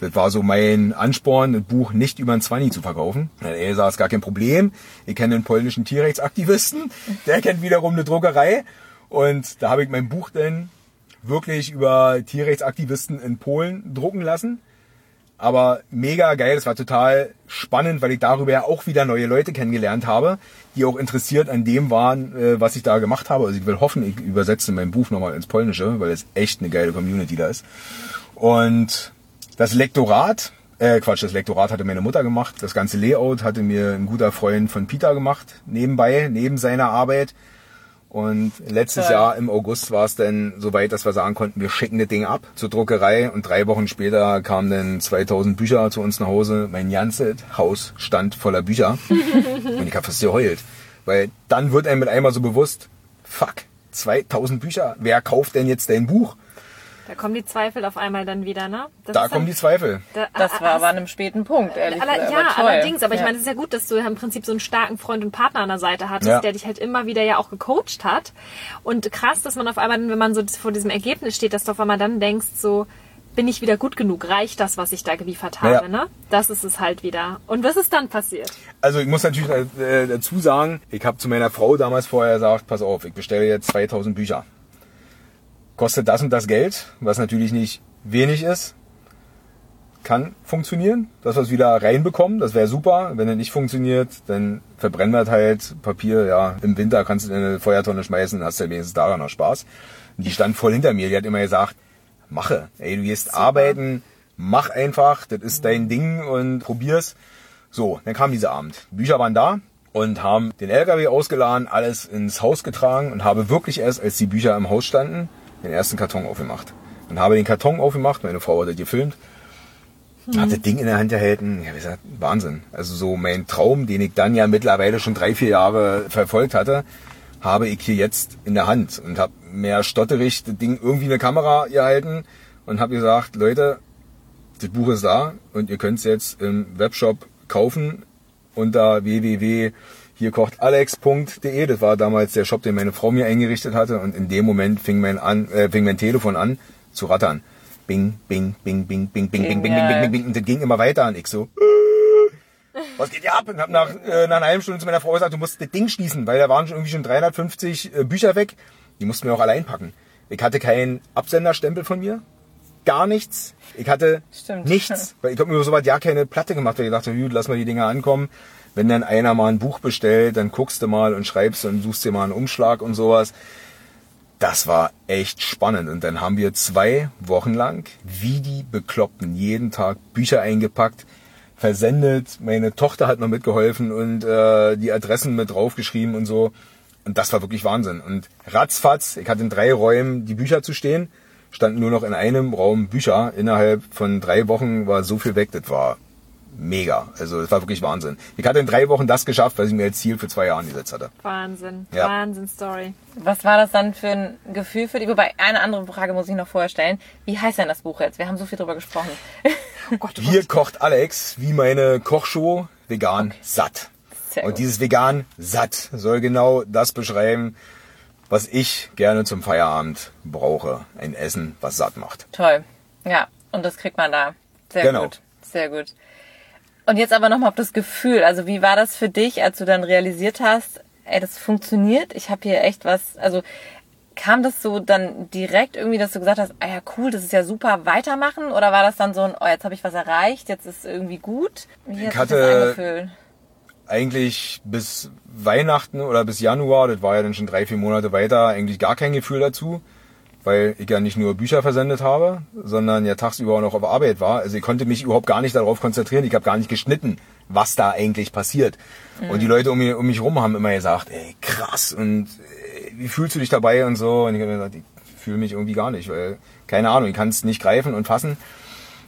Das war so mein Ansporn, das Buch nicht über ein 20 zu verkaufen. Und er sagt, gar kein Problem. Ich kenne einen polnischen Tierrechtsaktivisten, der kennt wiederum eine Druckerei. Und da habe ich mein Buch dann wirklich über Tierrechtsaktivisten in Polen drucken lassen. Aber mega geil, es war total spannend, weil ich darüber ja auch wieder neue Leute kennengelernt habe, die auch interessiert an dem waren, äh, was ich da gemacht habe. Also ich will hoffen, ich übersetze mein Buch nochmal ins Polnische, weil es echt eine geile Community da ist. Und das Lektorat, äh Quatsch, das Lektorat hatte meine Mutter gemacht. Das ganze Layout hatte mir ein guter Freund von Peter gemacht, nebenbei, neben seiner Arbeit. Und letztes
Toll.
Jahr im August war es dann soweit, dass wir sagen konnten, wir schicken das Ding ab zur Druckerei. Und drei Wochen später kamen dann 2000 Bücher zu uns nach Hause. Mein ganzes Haus stand voller Bücher. und ich habe fast geheult. Weil dann wird einem mit einmal so bewusst, fuck, 2000 Bücher, wer kauft denn jetzt dein Buch?
Da kommen die Zweifel auf einmal dann wieder, ne? Das
Da
ist dann-
kommen die Zweifel.
da-
Das war aber an einem späten Punkt, ehrlich
Aller,
gesagt.
ja,
aber
allerdings, aber ich
Ja.
meine, es ist ja gut, dass du ja im Prinzip so einen starken Freund und Partner an der Seite hattest,
Ja.
der dich halt immer wieder ja auch gecoacht hat. Und krass, dass man auf einmal, wenn man so vor diesem Ergebnis steht, dass du auf einmal dann denkst, so, bin ich wieder gut genug? Reicht das, was ich da geliefert habe,
Ja.
ne? Das ist es halt wieder. Und was ist dann passiert?
Also ich muss natürlich äh, dazu sagen, ich habe zu meiner Frau damals vorher gesagt, pass auf, ich bestelle jetzt 2000 Bücher. Kostet das und das Geld, was natürlich nicht wenig ist. Kann funktionieren, dass wir es wieder reinbekommen, das wäre super. Wenn es nicht funktioniert, dann verbrennen wir halt Papier. Ja, im Winter kannst du in eine Feuertonne schmeißen, hast ja wenigstens daran noch Spaß. Und die stand voll hinter mir, die hat immer gesagt, mache, ey, du gehst arbeiten, mach einfach, das ist dein Ding und probier's. So, dann kam dieser Abend. Die Bücher waren da und haben den LKW ausgeladen, alles ins Haus getragen und habe wirklich erst, als die Bücher im Haus standen, den ersten Karton aufgemacht. Und habe den Karton aufgemacht, meine Frau hat das gefilmt, hat das Ding in der Hand gehalten. Ja, wie gesagt, Wahnsinn. Also so mein Traum, den ich dann ja mittlerweile schon drei, vier Jahre verfolgt hatte, habe ich hier jetzt in der Hand und habe mehr stotterig das Ding irgendwie in eine Kamera gehalten und habe gesagt, Leute, das Buch ist da und ihr könnt es jetzt im Webshop kaufen unter www hier kocht alex.de. Das war damals der Shop, den meine Frau mir eingerichtet hatte und in dem Moment fing mein, an, äh, fing mein Telefon an zu rattern. Bing, bing, bing, bing, bing, bing, bing, bing, bing, bing, bing, bing. Und das ging immer weiter und ich so, äh, was geht hier ab? Und hab nach, äh, nach einer halben Stunde zu meiner Frau gesagt, du musst das Ding schließen, weil da waren schon irgendwie schon 350 äh, Bücher weg. Die mussten wir auch allein packen. Ich hatte keinen Absenderstempel von mir. Gar nichts. Ich hatte
Stimmt.
nichts. Weil ich habe mir so weit ja keine Platte gemacht, weil ich dachte, gut, lass mal die Dinger ankommen. Wenn dann einer mal ein Buch bestellt, dann guckst du mal und schreibst und suchst dir mal einen Umschlag und sowas. Das war echt spannend. Und dann haben wir zwei Wochen lang, wie die Bekloppten, jeden Tag Bücher eingepackt, versendet. Meine Tochter hat noch mitgeholfen und äh, die Adressen mit draufgeschrieben und so. Und das war wirklich Wahnsinn. Und ratzfatz, ich hatte in drei Räumen die Bücher zu stehen, standen nur noch in einem Raum Bücher. Innerhalb von drei Wochen war so viel weg, das war mega. Also es war wirklich Wahnsinn. Ich hatte in drei Wochen das geschafft, was ich mir als Ziel für zwei Jahre gesetzt hatte.
Wahnsinn.
Ja.
Wahnsinn Story.
Was war das dann für ein Gefühl für dich? Wobei, eine andere Frage muss ich noch vorher stellen. Wie heißt denn das Buch jetzt? Wir haben so viel drüber gesprochen.
Oh Gott, oh
Hier kocht Alex wie meine Kochshow vegan satt.
Sehr
Und
gut.
dieses vegan satt soll genau das beschreiben, was ich gerne zum Feierabend brauche. Ein Essen, was satt macht.
Toll. Ja, und das kriegt man da. Sehr
Genau.
gut. Sehr gut. Und jetzt aber nochmal auf das Gefühl. Also wie war das für dich, als du dann realisiert hast, ey, das funktioniert? Ich habe hier echt was, also kam das so dann direkt irgendwie, dass du gesagt hast, ah ja cool, das ist ja super, weitermachen? Oder war das dann so ein, oh jetzt habe ich was erreicht, jetzt ist irgendwie gut? Wie
Ich hatte- eigentlich bis Weihnachten oder bis Januar, das war ja dann schon drei, vier Monate weiter, eigentlich gar kein Gefühl dazu, weil ich ja nicht nur Bücher versendet habe, sondern ja tagsüber auch noch auf Arbeit war. Also ich konnte mich überhaupt gar nicht darauf konzentrieren. Ich habe gar nicht geschnitten, was da eigentlich passiert. Und die Leute um mich, um mich rum haben immer gesagt, ey, krass und äh, wie fühlst du dich dabei und so. Und ich habe mir gesagt, ich fühle mich irgendwie gar nicht, weil, keine Ahnung, ich kann es nicht greifen und fassen.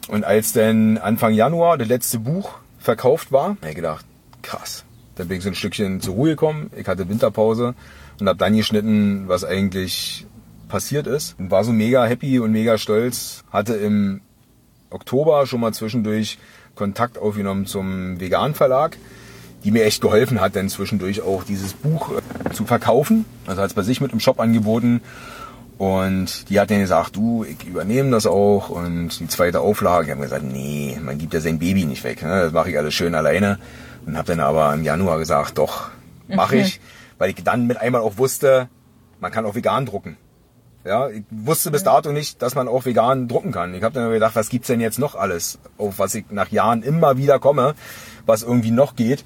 Und als dann Anfang Januar das letzte Buch verkauft war, habe ich gedacht, krass. Dann bin ich so ein Stückchen zur Ruhe gekommen. Ich hatte Winterpause und habe dann geschnitten, was eigentlich passiert ist. Und war so mega happy und mega stolz. Hatte im Oktober schon mal zwischendurch Kontakt aufgenommen zum Vegan Verlag, die mir echt geholfen hat, dann zwischendurch auch dieses Buch äh, zu verkaufen. Also hat es bei sich mit im Shop angeboten. Und die hat dann gesagt, du, ich übernehme das auch und die zweite Auflage. Ich habe gesagt, nee, man gibt ja sein Baby nicht weg. Ne? Das mache ich alles schön alleine. Und habe dann aber im Januar gesagt, doch, mache ich. Weil ich dann mit einmal auch wusste, man kann auch vegan drucken. Ja, ich wusste bis dato nicht, dass man auch vegan drucken kann. Ich habe dann gedacht, was gibt's denn jetzt noch alles, auf was ich nach Jahren immer wieder komme, was irgendwie noch geht.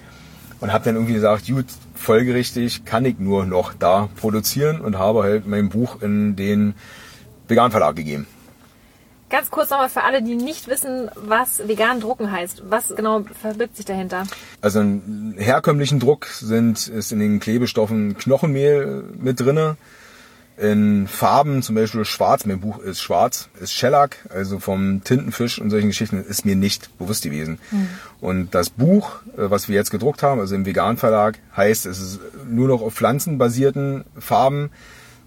Und habe dann irgendwie gesagt, gut, folgerichtig kann ich nur noch da produzieren und habe halt mein Buch in den Vegan Verlag gegeben.
Ganz kurz nochmal für alle, die nicht wissen, was vegan drucken heißt. Was genau verbirgt sich dahinter?
Also einen herkömmlichen Druck sind ist in den Klebestoffen Knochenmehl mit drinne. In Farben, zum Beispiel schwarz, mein Buch ist schwarz, ist Shellac, also vom Tintenfisch und solchen Geschichten, ist mir nicht bewusst gewesen. Und das Buch, äh, was wir jetzt gedruckt haben, also im Vegan Verlag, heißt, es ist nur noch auf pflanzenbasierten Farben,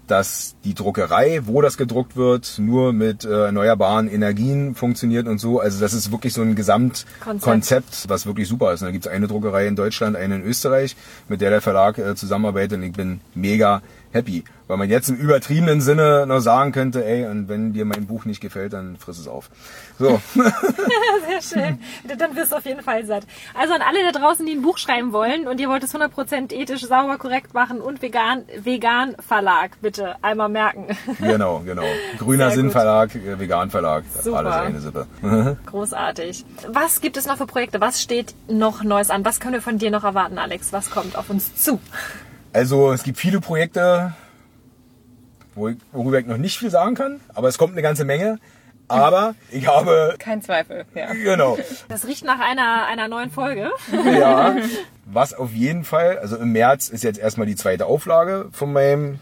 dass die Druckerei, wo das gedruckt wird, nur mit äh, erneuerbaren Energien funktioniert und so. Also das ist wirklich so ein Gesamtkonzept,
Konzept.
was wirklich super ist. Und da gibt es eine Druckerei in Deutschland, eine in Österreich, mit der der Verlag äh, zusammenarbeitet und ich bin mega happy. Weil man jetzt im übertriebenen Sinne noch sagen könnte, ey, und wenn dir mein Buch nicht gefällt, dann friss es auf. So,
Sehr schön. Dann wirst du auf jeden Fall satt. Also an alle da draußen, die ein Buch schreiben wollen und ihr wollt es 100% ethisch, sauber, korrekt machen und vegan, vegan Verlag, bitte einmal merken.
genau, genau. Grüner. Sinnverlag, äh, Vegan Verlag,
Super.
alles eine Sippe.
Großartig. Was gibt es noch für Projekte? Was steht noch Neues an? Was können wir von dir noch erwarten, Alex? Was kommt auf uns zu?
Also es gibt viele Projekte, worüber ich noch nicht viel sagen kann, aber es kommt eine ganze Menge. Aber ich habe,
Kein Zweifel, ja.
genau,
Das riecht nach einer, einer neuen Folge.
ja, was auf jeden Fall, also im März ist jetzt erstmal die zweite Auflage von meinem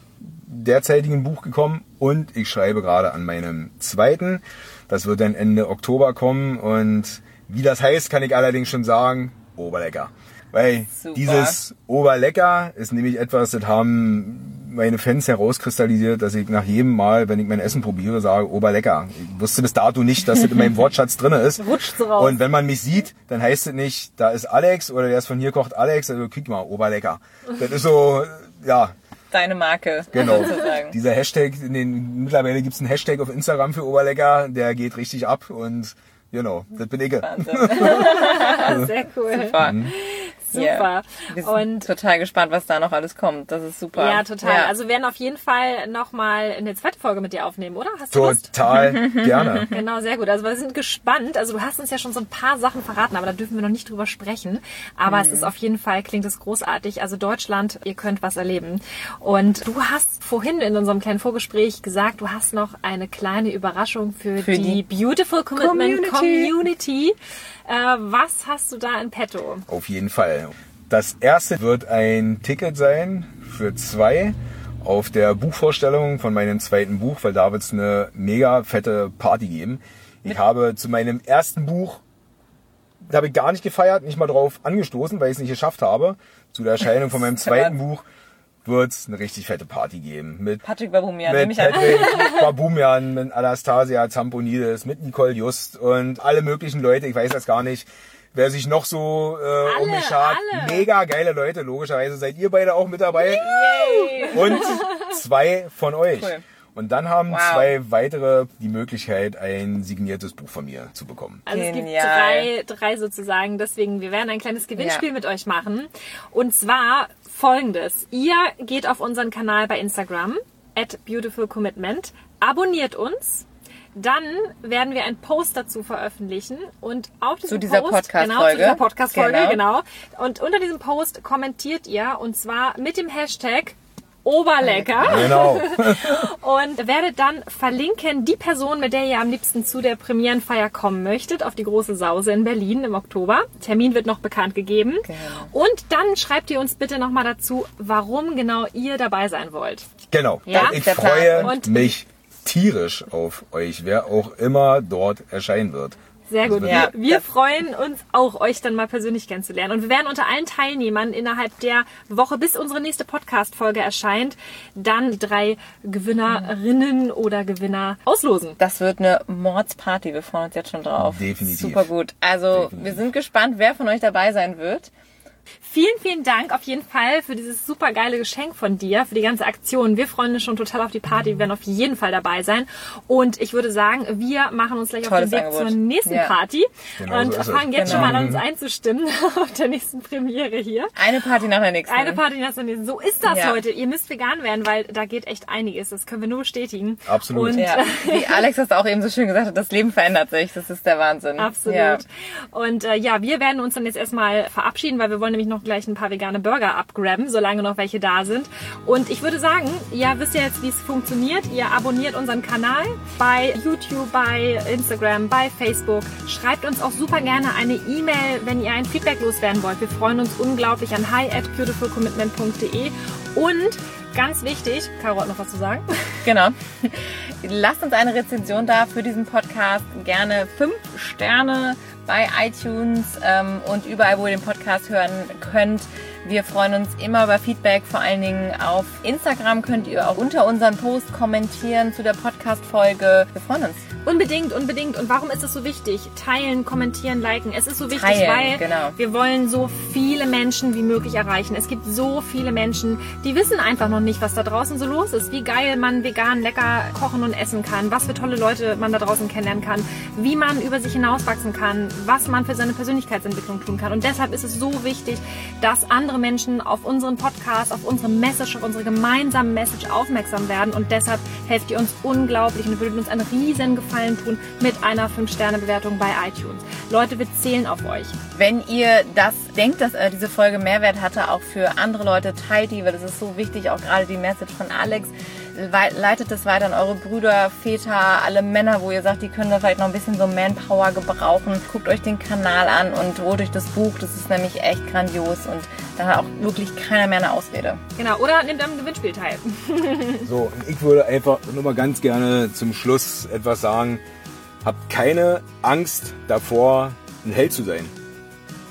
derzeitigen Buch gekommen und ich schreibe gerade an meinem zweiten. Das wird dann Ende Oktober kommen und wie das heißt, kann ich allerdings schon sagen, oberlecker. Weil
Super.
dieses Oberlecker ist nämlich etwas, das haben meine Fans herauskristallisiert, dass ich nach jedem Mal, wenn ich mein Essen probiere, sage, Oberlecker. Ich wusste bis dato nicht, dass das in meinem Wortschatz drin ist.
Rutscht so raus.
Und wenn man mich sieht, dann heißt es nicht, da ist Alex oder der ist von hier kocht Alex, also guck mal, Oberlecker. Das ist so, ja,
Deine Marke,
Genau.
sozusagen.
Dieser Hashtag, in den, mittlerweile gibt's einen Hashtag auf Instagram für Oberlecker, der geht richtig ab und genau, das bin ich.
Wahnsinn.
Sehr cool.
Super.
Super.
Ja. Wir sind
Und
total gespannt, was da noch alles kommt. Das ist super.
ja, total. Also wir werden auf jeden Fall nochmal eine zweite Folge mit dir aufnehmen, oder? Hast du Lust?
Total gerne.
Genau, sehr gut. Also wir sind gespannt. Also du hast uns ja schon so ein paar Sachen verraten, aber da dürfen wir noch nicht drüber sprechen. Aber es ist auf jeden Fall, klingt es großartig. Also Deutschland, ihr könnt was erleben. Und du hast vorhin in unserem kleinen Vorgespräch gesagt, du hast noch eine kleine Überraschung für,
Für
die,
die
Beautiful Commitment
Community.
Community. Äh, was hast du da in petto?
Auf jeden Fall. Das erste wird ein Ticket sein für zwei auf der Buchvorstellung von meinem zweiten Buch, weil da wird's eine mega fette Party geben. Ich habe zu meinem ersten Buch, da habe ich gar nicht gefeiert, nicht mal drauf angestoßen, weil ich es nicht geschafft habe. Zu der Erscheinung von meinem zweiten Buch wird's eine richtig fette Party geben. Mit
Patrick Babumian, nehme
mit
ich an.
Patrick Babumian, mit Anastasia Zamponides, mit Nicole Just und alle möglichen Leute. Ich weiß das gar nicht, wer sich noch so äh, um mich schart.
alle.
Mega geile Leute. Logischerweise seid ihr beide auch mit dabei.
Yay.
Und zwei von euch.
Cool.
Und dann haben
Wow.
zwei weitere die Möglichkeit, ein signiertes Buch von mir zu bekommen.
Also es gibt drei, drei sozusagen. Deswegen, wir werden ein kleines Gewinnspiel
Ja.
mit euch machen. Und zwar folgendes. Ihr geht auf unseren Kanal bei Instagram, at beautifulcommitment, abonniert uns, dann werden wir einen Post dazu veröffentlichen und auf diesem
Zu dieser
Post, genau, zu dieser Podcast-Folge,
Genau.
genau. Und unter diesem Post kommentiert ihr und zwar mit dem Hashtag Oberlecker
Genau.
und werdet dann verlinken die Person, mit der ihr am liebsten zu der Premierenfeier kommen möchtet, auf die große Sause in Berlin im Oktober. Termin wird noch bekannt gegeben.
Genau.
Und dann schreibt ihr uns bitte nochmal dazu, warum genau ihr dabei sein wollt.
Genau.
Ja,
ich
der Plan.
freue
Und-
mich tierisch auf euch, wer auch immer dort erscheinen wird.
Sehr gut.
Ja,
wir wir freuen uns auch, euch dann mal persönlich kennenzulernen. Und wir werden unter allen Teilnehmern innerhalb der Woche, bis unsere nächste Podcast-Folge erscheint, dann drei Gewinnerinnen oder Gewinner auslosen.
Das wird eine Mordsparty. Wir freuen uns jetzt schon drauf.
Definitiv.
Super gut. Also,
Definitiv.
wir sind gespannt, wer von euch dabei sein wird.
Vielen, vielen Dank auf jeden Fall für dieses super geile Geschenk von dir, für die ganze Aktion. Wir freuen uns schon total auf die Party, wir werden auf jeden Fall dabei sein. Und ich würde sagen, wir machen uns gleich
Tolles
auf den Weg
Angebot.
zur nächsten
Ja.
Party
Genau
und
so
fangen jetzt
Genau.
schon mal an, uns einzustimmen auf der nächsten Premiere hier.
Eine Party nach der nächsten.
Eine Party nach der nächsten. So ist das
Ja.
heute. Ihr müsst vegan werden, weil da geht echt einiges. Das können wir nur bestätigen.
Absolut.
Und
Ja, wie Alex das auch eben so schön gesagt hat, das Leben verändert sich. Das ist der Wahnsinn.
Absolut.
Ja.
Und äh, ja, wir werden uns dann jetzt erstmal verabschieden, weil wir wollen nämlich noch gleich ein paar vegane Burger abgraben, solange noch welche da sind. Und ich würde sagen, ihr wisst ja jetzt, wie es funktioniert. Ihr abonniert unseren Kanal bei YouTube, bei Instagram, bei Facebook. Schreibt uns auch super gerne eine E-Mail, wenn ihr ein Feedback loswerden wollt. Wir freuen uns unglaublich an hi at beautifulcommitment.de und ganz wichtig, Caro hat noch was zu sagen.
Genau. Lasst uns eine Rezension da für diesen Podcast. Gerne fünf Sterne bei iTunes ähm, und überall, wo ihr den Podcast hören könnt. Wir freuen uns immer über Feedback. Vor allen Dingen auf Instagram könnt ihr auch unter unseren Post kommentieren zu der Podcast-Folge. Wir freuen uns.
Unbedingt, unbedingt. Und warum ist es so wichtig? Teilen, kommentieren, liken. Es ist so wichtig,
Teilen,
weil
genau.
wir wollen so viele Menschen wie möglich erreichen. Es gibt so viele Menschen, die wissen einfach noch nicht, was da draußen so los ist. Wie geil man vegan lecker kochen und essen kann. Was für tolle Leute man da draußen kennenlernen kann. Wie man über sich hinauswachsen kann. Was man für seine Persönlichkeitsentwicklung tun kann. Und deshalb ist es so wichtig, dass andere Menschen auf unseren Podcast, auf unsere Message, auf unsere gemeinsame Message aufmerksam werden. Und deshalb helft ihr uns unglaublich und würdet uns einen riesen Gefallen tun mit einer 5-Sterne-Bewertung bei iTunes. Leute, wir zählen auf euch.
Wenn ihr das denkt, dass äh, diese Folge Mehrwert hatte, auch für andere Leute, teilt die, weil das ist so wichtig, auch gerade die Message von Alex. Leitet es weiter an eure Brüder, Väter, alle Männer, wo ihr sagt, die können da vielleicht noch ein bisschen so Manpower gebrauchen. Guckt euch den Kanal an und holt euch das Buch. Das ist nämlich echt grandios und da hat auch wirklich keiner mehr eine Ausrede.
Genau, oder nehmt am Gewinnspiel teil.
So, und ich würde einfach nur mal ganz gerne zum Schluss etwas sagen. Habt keine Angst davor, ein Held zu sein.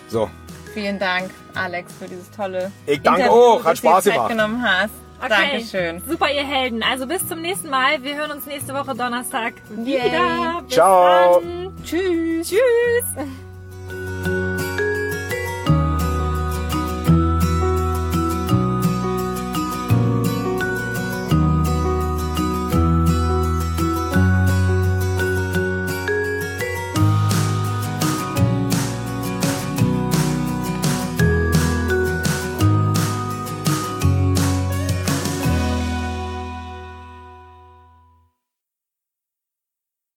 So,
Vielen Dank, Alex, für dieses tolle
Ich danke
Interview,
auch. Hat Spaß gemacht.
genommen hast. Dankeschön.
Super, ihr Helden. Also bis zum nächsten Mal. Wir hören uns nächste Woche Donnerstag wieder.
Yay.
Bis
Ciao.
Dann.
Tschüss.
Tschüss.